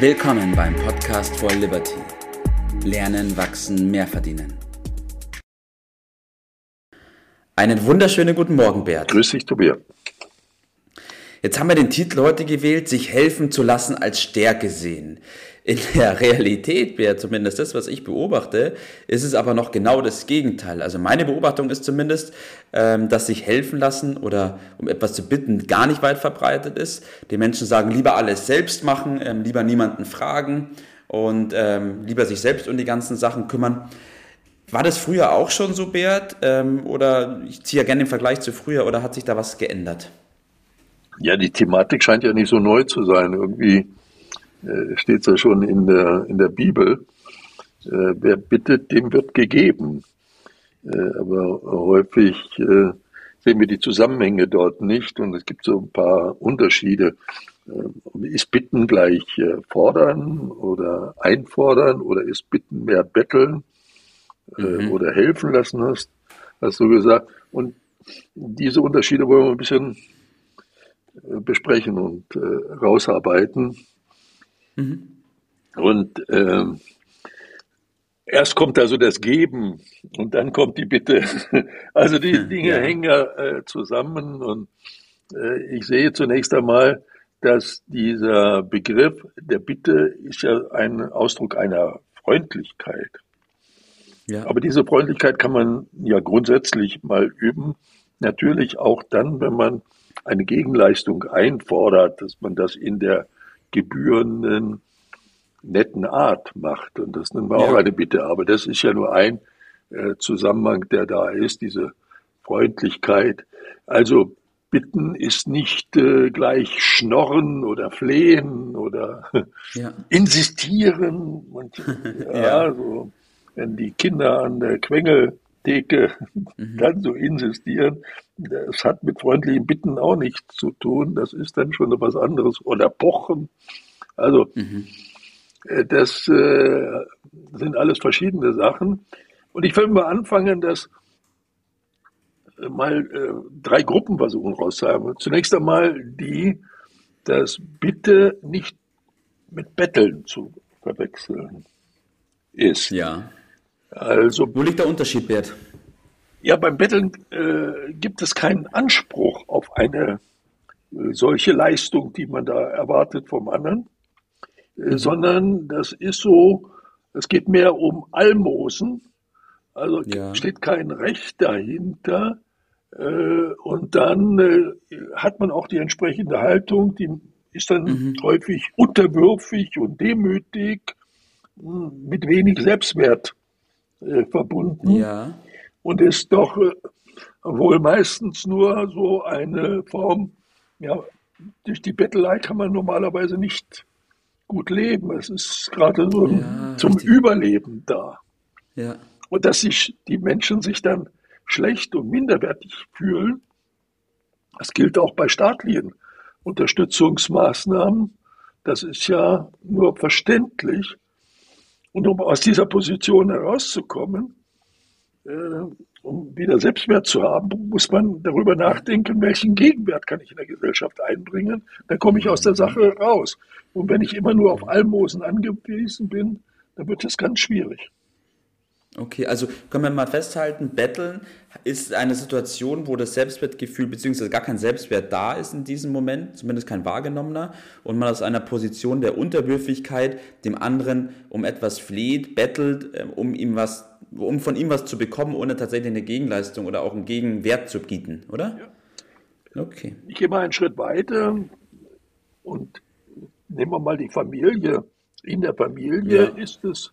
Willkommen beim Podcast for Liberty. Lernen, wachsen, mehr verdienen. Einen wunderschönen guten Morgen, Bert. Grüß dich, Tobias. Jetzt haben wir den Titel heute gewählt, sich helfen zu lassen als Stärke sehen. In der Realität, wäre zumindest das, was ich beobachte, ist es aber noch genau das Gegenteil. Also meine Beobachtung ist zumindest, ähm, dass sich helfen lassen oder um etwas zu bitten gar nicht weit verbreitet ist. Die Menschen sagen, lieber alles selbst machen, ähm, lieber niemanden fragen und ähm, lieber sich selbst um die ganzen Sachen kümmern. War das früher auch schon so, Bert? Oder ich ziehe ja gerne den Vergleich zu früher, oder hat sich da was geändert? Ja, die Thematik scheint ja nicht so neu zu sein. Irgendwie äh, steht es ja schon in der, in der Bibel. Äh, wer bittet, dem wird gegeben. Äh, aber häufig äh, sehen wir die Zusammenhänge dort nicht und es gibt so ein paar Unterschiede. Äh, ist Bitten gleich äh, fordern oder einfordern oder ist Bitten mehr betteln mhm. oder helfen lassen hast, hast du gesagt. Und diese Unterschiede wollen wir ein bisschen besprechen und äh, rausarbeiten. Mhm. Und äh, erst kommt also das Geben und dann kommt die Bitte. Also die Dinge ja. hängen ja äh, zusammen und äh, ich sehe zunächst einmal, dass dieser Begriff der Bitte ist ja ein Ausdruck einer Freundlichkeit. Ja. Aber diese Freundlichkeit kann man ja grundsätzlich mal üben. Natürlich auch dann, wenn man eine Gegenleistung einfordert, dass man das in der gebührenden netten Art macht. Und das nennen wir ja. auch eine Bitte. Aber das ist ja nur ein äh, Zusammenhang, der da ist, diese Freundlichkeit. Also bitten ist nicht äh, gleich schnorren oder flehen oder ja. insistieren. Und, ja, ja. So, wenn die Kinder an der Quengel Theke mhm. dann so insistieren. Das hat mit freundlichen Bitten auch nichts zu tun. Das ist dann schon etwas anderes. Oder pochen. Also, mhm. Äh, das äh, sind alles verschiedene Sachen. Und ich will mal anfangen, dass äh, mal äh, drei Gruppen versuchen rauszuhaben. Zunächst einmal die, dass Bitte nicht mit Betteln zu verwechseln ist. Ja. Also, Wo liegt der Unterschied, Bert? Ja, beim Betteln äh, gibt es keinen Anspruch auf eine äh, solche Leistung, die man da erwartet vom anderen, äh, mhm. sondern das ist so, es geht mehr um Almosen, also ja. steht kein Recht dahinter. Äh, und dann hat man auch die entsprechende Haltung, die ist dann mhm. häufig unterwürfig und demütig, hm, mit wenig Selbstwert äh, verbunden. Ja. Und ist doch äh, wohl meistens nur so eine Form, ja, durch die Bettelei kann man normalerweise nicht gut leben. Es ist gerade so ja, zum richtig. Überleben da. Ja. Und dass sich die Menschen sich dann schlecht und minderwertig fühlen, das gilt auch bei staatlichen Unterstützungsmaßnahmen. Das ist ja nur verständlich. Und um aus dieser Position herauszukommen, äh, um wieder Selbstwert zu haben, muss man darüber nachdenken, welchen Gegenwert kann ich in der Gesellschaft einbringen. Dann komme ich aus der Sache raus. Und wenn ich immer nur auf Almosen angewiesen bin, dann wird es ganz schwierig. Okay, also können wir mal festhalten, Betteln ist eine Situation, wo das Selbstwertgefühl bzw. gar kein Selbstwert da ist in diesem Moment, zumindest kein wahrgenommener, und man aus einer Position der Unterwürfigkeit dem anderen um etwas fleht, bettelt, ähm, um ihm was, um von ihm was zu bekommen, ohne tatsächlich eine Gegenleistung oder auch einen Gegenwert zu bieten, oder? Ja. Okay. Ich gehe mal einen Schritt weiter und nehmen wir mal die Familie. In der Familie ja. ist es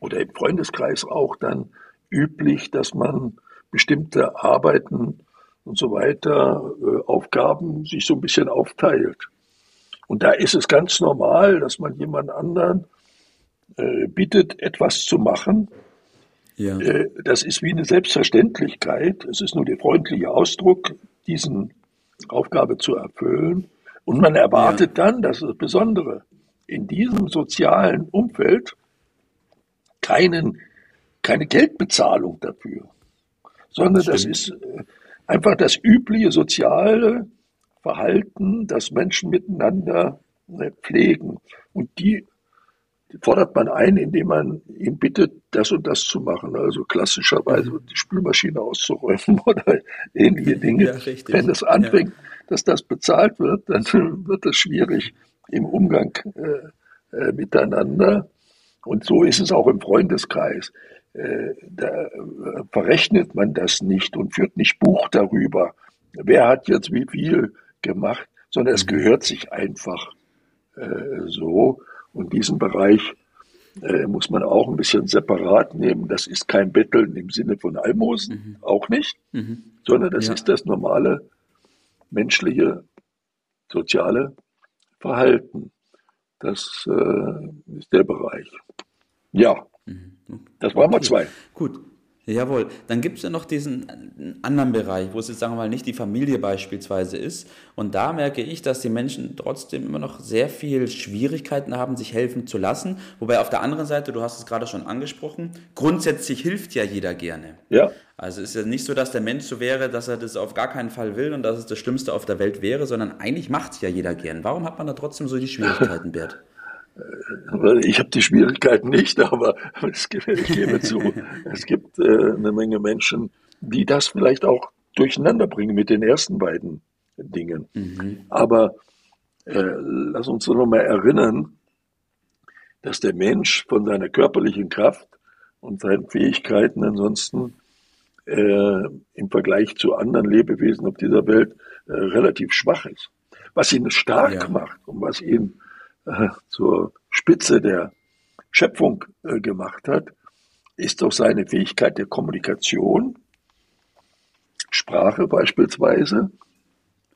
oder im Freundeskreis auch dann üblich, dass man bestimmte Arbeiten und so weiter, äh, Aufgaben sich so ein bisschen aufteilt. Und da ist es ganz normal, dass man jemand anderen äh, bittet, etwas zu machen. Ja. Äh, das ist wie eine Selbstverständlichkeit. Es ist nur der freundliche Ausdruck, diesen Aufgabe zu erfüllen. Und man erwartet ja. dann, dass das Besondere in diesem sozialen Umfeld keinen, keine Geldbezahlung dafür, sondern das, das ist äh, einfach das übliche soziale Verhalten, das Menschen miteinander ne, pflegen. Und die fordert man ein, indem man ihn bittet, das und das zu machen. Also klassischerweise mhm. die Spülmaschine auszuräumen oder ähnliche Dinge. Ja, Wenn das anfängt, ja. dass das bezahlt wird, dann wird es schwierig im Umgang äh, äh, miteinander. Und so ist es auch im Freundeskreis. Äh, da äh, verrechnet man das nicht und führt nicht Buch darüber, wer hat jetzt wie viel gemacht, sondern es mhm. gehört sich einfach äh, so. Und diesen Bereich muss man auch ein bisschen separat nehmen. Das ist kein Betteln im Sinne von Almosen, mhm. auch nicht, mhm. sondern das ja. ist das normale menschliche, soziale Verhalten. Das äh, ist der Bereich. Ja, mhm. das waren okay. wir zwei. Gut. Jawohl, dann gibt es ja noch diesen anderen Bereich, wo es jetzt sagen wir mal nicht die Familie beispielsweise ist. Und da merke ich, dass die Menschen trotzdem immer noch sehr viel Schwierigkeiten haben, sich helfen zu lassen. Wobei auf der anderen Seite, du hast es gerade schon angesprochen, grundsätzlich hilft ja jeder gerne. Ja. Also es ist ja nicht so, dass der Mensch so wäre, dass er das auf gar keinen Fall will und dass es das Schlimmste auf der Welt wäre, sondern eigentlich macht es ja jeder gern. Warum hat man da trotzdem so die Schwierigkeiten, Bert? Ich habe die Schwierigkeiten nicht, aber es, ich gebe zu, es gibt äh, eine Menge Menschen, die das vielleicht auch durcheinander bringen mit den ersten beiden Dingen. Mhm. Aber äh, lass uns noch mal erinnern, dass der Mensch von seiner körperlichen Kraft und seinen Fähigkeiten ansonsten äh, im Vergleich zu anderen Lebewesen auf dieser Welt äh, relativ schwach ist. Was ihn stark ja. macht und was ihn äh, zur Spitze der Schöpfung äh, gemacht hat, ist doch seine Fähigkeit der Kommunikation, Sprache beispielsweise,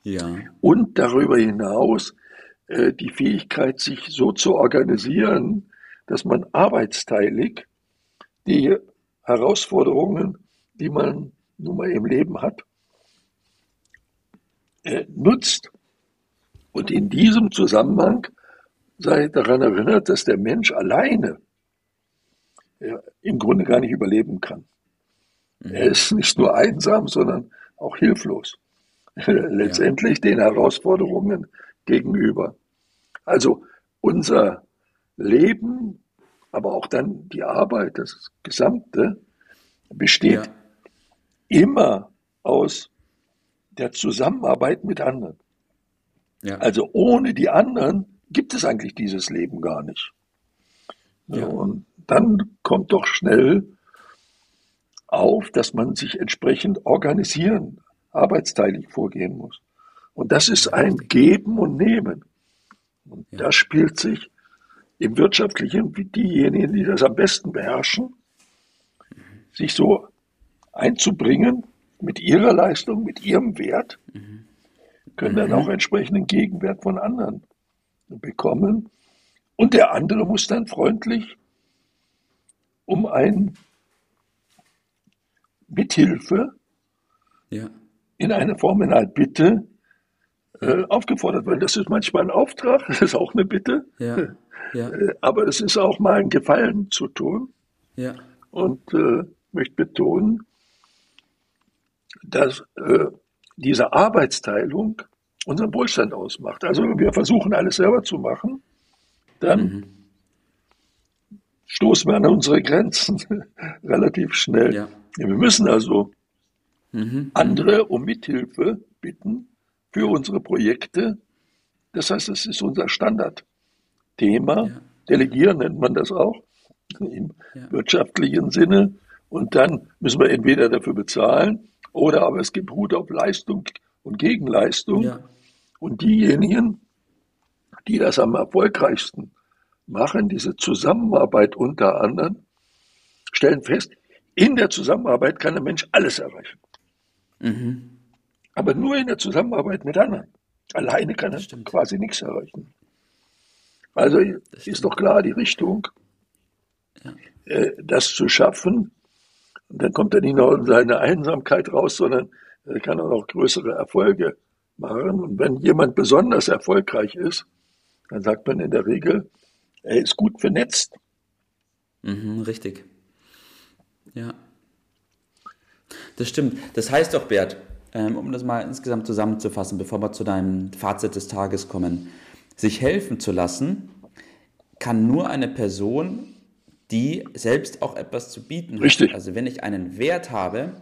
ja. und darüber hinaus äh, die Fähigkeit, sich so zu organisieren, dass man arbeitsteilig die Herausforderungen, die man nun mal im Leben hat, äh, nutzt. Und in diesem Zusammenhang sei daran erinnert, dass der Mensch alleine ja, im Grunde gar nicht überleben kann. Mhm. Er ist nicht nur einsam, sondern auch hilflos. Letztendlich ja. den Herausforderungen gegenüber. Also unser Leben, aber auch dann die Arbeit, das Gesamte, besteht ja. immer aus der Zusammenarbeit mit anderen. Ja. Also ohne die anderen gibt es eigentlich dieses Leben gar nicht. Ja. Und dann kommt doch schnell auf, dass man sich entsprechend organisieren, arbeitsteilig vorgehen muss. Und das ist ein Geben und Nehmen. Und ja. das spielt sich im Wirtschaftlichen wie diejenigen, die das am besten beherrschen, sich so einzubringen mit ihrer Leistung, mit ihrem Wert, mhm. können dann mhm. auch entsprechenden Gegenwert von anderen bekommen. Und der andere muss dann freundlich um ein Mithilfe ja. in einer Form, in einer Bitte äh, aufgefordert werden. Das ist manchmal ein Auftrag, das ist auch eine Bitte. Ja. Ja. Äh, aber es ist auch mal ein Gefallen zu tun. Ja. Und äh, möchte betonen, dass äh, diese Arbeitsteilung unseren Wohlstand ausmacht. Also wir versuchen alles selber zu machen, dann mhm. stoßen wir an unsere Grenzen relativ schnell. Ja. Wir müssen also mhm. andere um Mithilfe bitten für unsere Projekte. Das heißt, es ist unser Standardthema. Ja. Delegieren nennt man das auch im ja. wirtschaftlichen Sinne. Und dann müssen wir entweder dafür bezahlen oder aber es gibt Hut auf Leistung und Gegenleistung. Ja. Und diejenigen, die das am erfolgreichsten machen, diese Zusammenarbeit unter anderem, stellen fest, in der Zusammenarbeit kann ein Mensch alles erreichen. Mhm. Aber nur in der Zusammenarbeit mit anderen. Alleine kann er quasi nichts erreichen. Also ist doch klar die Richtung, ja. äh, das zu schaffen. Und dann kommt er nicht nur in seine Einsamkeit raus, sondern er kann auch noch größere Erfolge machen. Und wenn jemand besonders erfolgreich ist, dann sagt man in der Regel, er ist gut vernetzt. Mhm, richtig. Ja. Das stimmt. Das heißt doch, Bert, ähm, um das mal insgesamt zusammenzufassen, bevor wir zu deinem Fazit des Tages kommen. sich helfen zu lassen, kann nur eine Person, die selbst auch etwas zu bieten hat. Richtig. Also wenn ich einen Wert habe,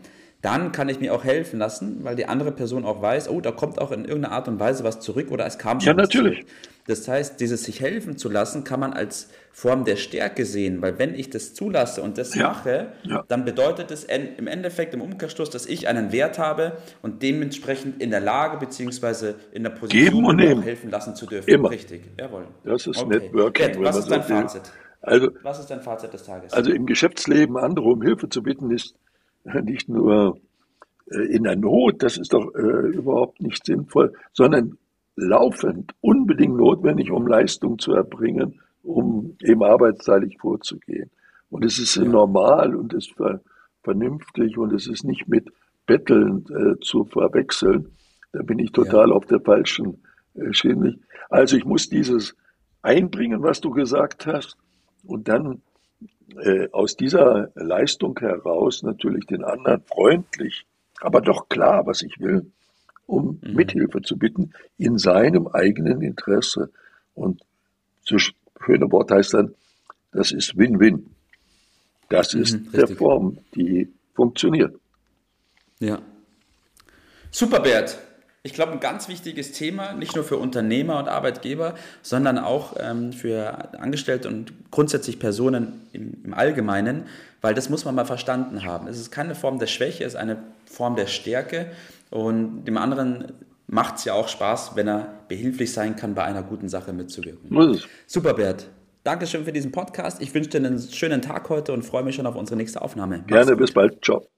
dann kann ich mir auch helfen lassen, weil die andere Person auch weiß, oh, da kommt auch in irgendeiner Art und Weise was zurück oder es kam schon ja, natürlich. Zurück. Das heißt, dieses sich helfen zu lassen, kann man als Form der Stärke sehen, weil wenn ich das zulasse und das ja. mache, ja. dann bedeutet es im Endeffekt im Umkehrschluss, dass ich einen Wert habe und dementsprechend in der Lage bzw. in der Position Geben und helfen lassen zu dürfen. Immer. Richtig, jawohl. Das ist okay. Networking. Gerd, was ist dein Fazit? Also, was ist dein Fazit des Tages? Also im Geschäftsleben andere um Hilfe zu bitten, ist nicht nur äh, in der Not, das ist doch äh, überhaupt nicht sinnvoll, sondern laufend unbedingt notwendig, um Leistung zu erbringen, um eben arbeitsteilig vorzugehen. Und es ist ja. normal und es ist vernünftig und es ist nicht mit Betteln äh, zu verwechseln. Da bin ich total ja. auf der falschen äh, Schiene. Also ich muss dieses einbringen, was du gesagt hast, und dann äh, aus dieser Leistung heraus natürlich den anderen freundlich, aber doch klar, was ich will, um mhm. Mithilfe zu bitten in seinem eigenen Interesse. Und so schöne Wort heißt dann, das ist Win-Win. Das ist mhm, der Form, die funktioniert. Ja. Super, Bert. Ich glaube, ein ganz wichtiges Thema, nicht nur für Unternehmer und Arbeitgeber, sondern auch ähm, für Angestellte und grundsätzlich Personen im, im, Allgemeinen, weil das muss man mal verstanden haben. Es ist keine Form der Schwäche, es ist eine Form der Stärke und dem anderen macht es ja auch Spaß, wenn er behilflich sein kann, bei einer guten Sache mitzuwirken. Muss Super, Bert. Dankeschön für diesen Podcast. Ich wünsche dir einen schönen Tag heute und freue mich schon auf unsere nächste Aufnahme. Mach's Gerne, gut. bis bald. Ciao.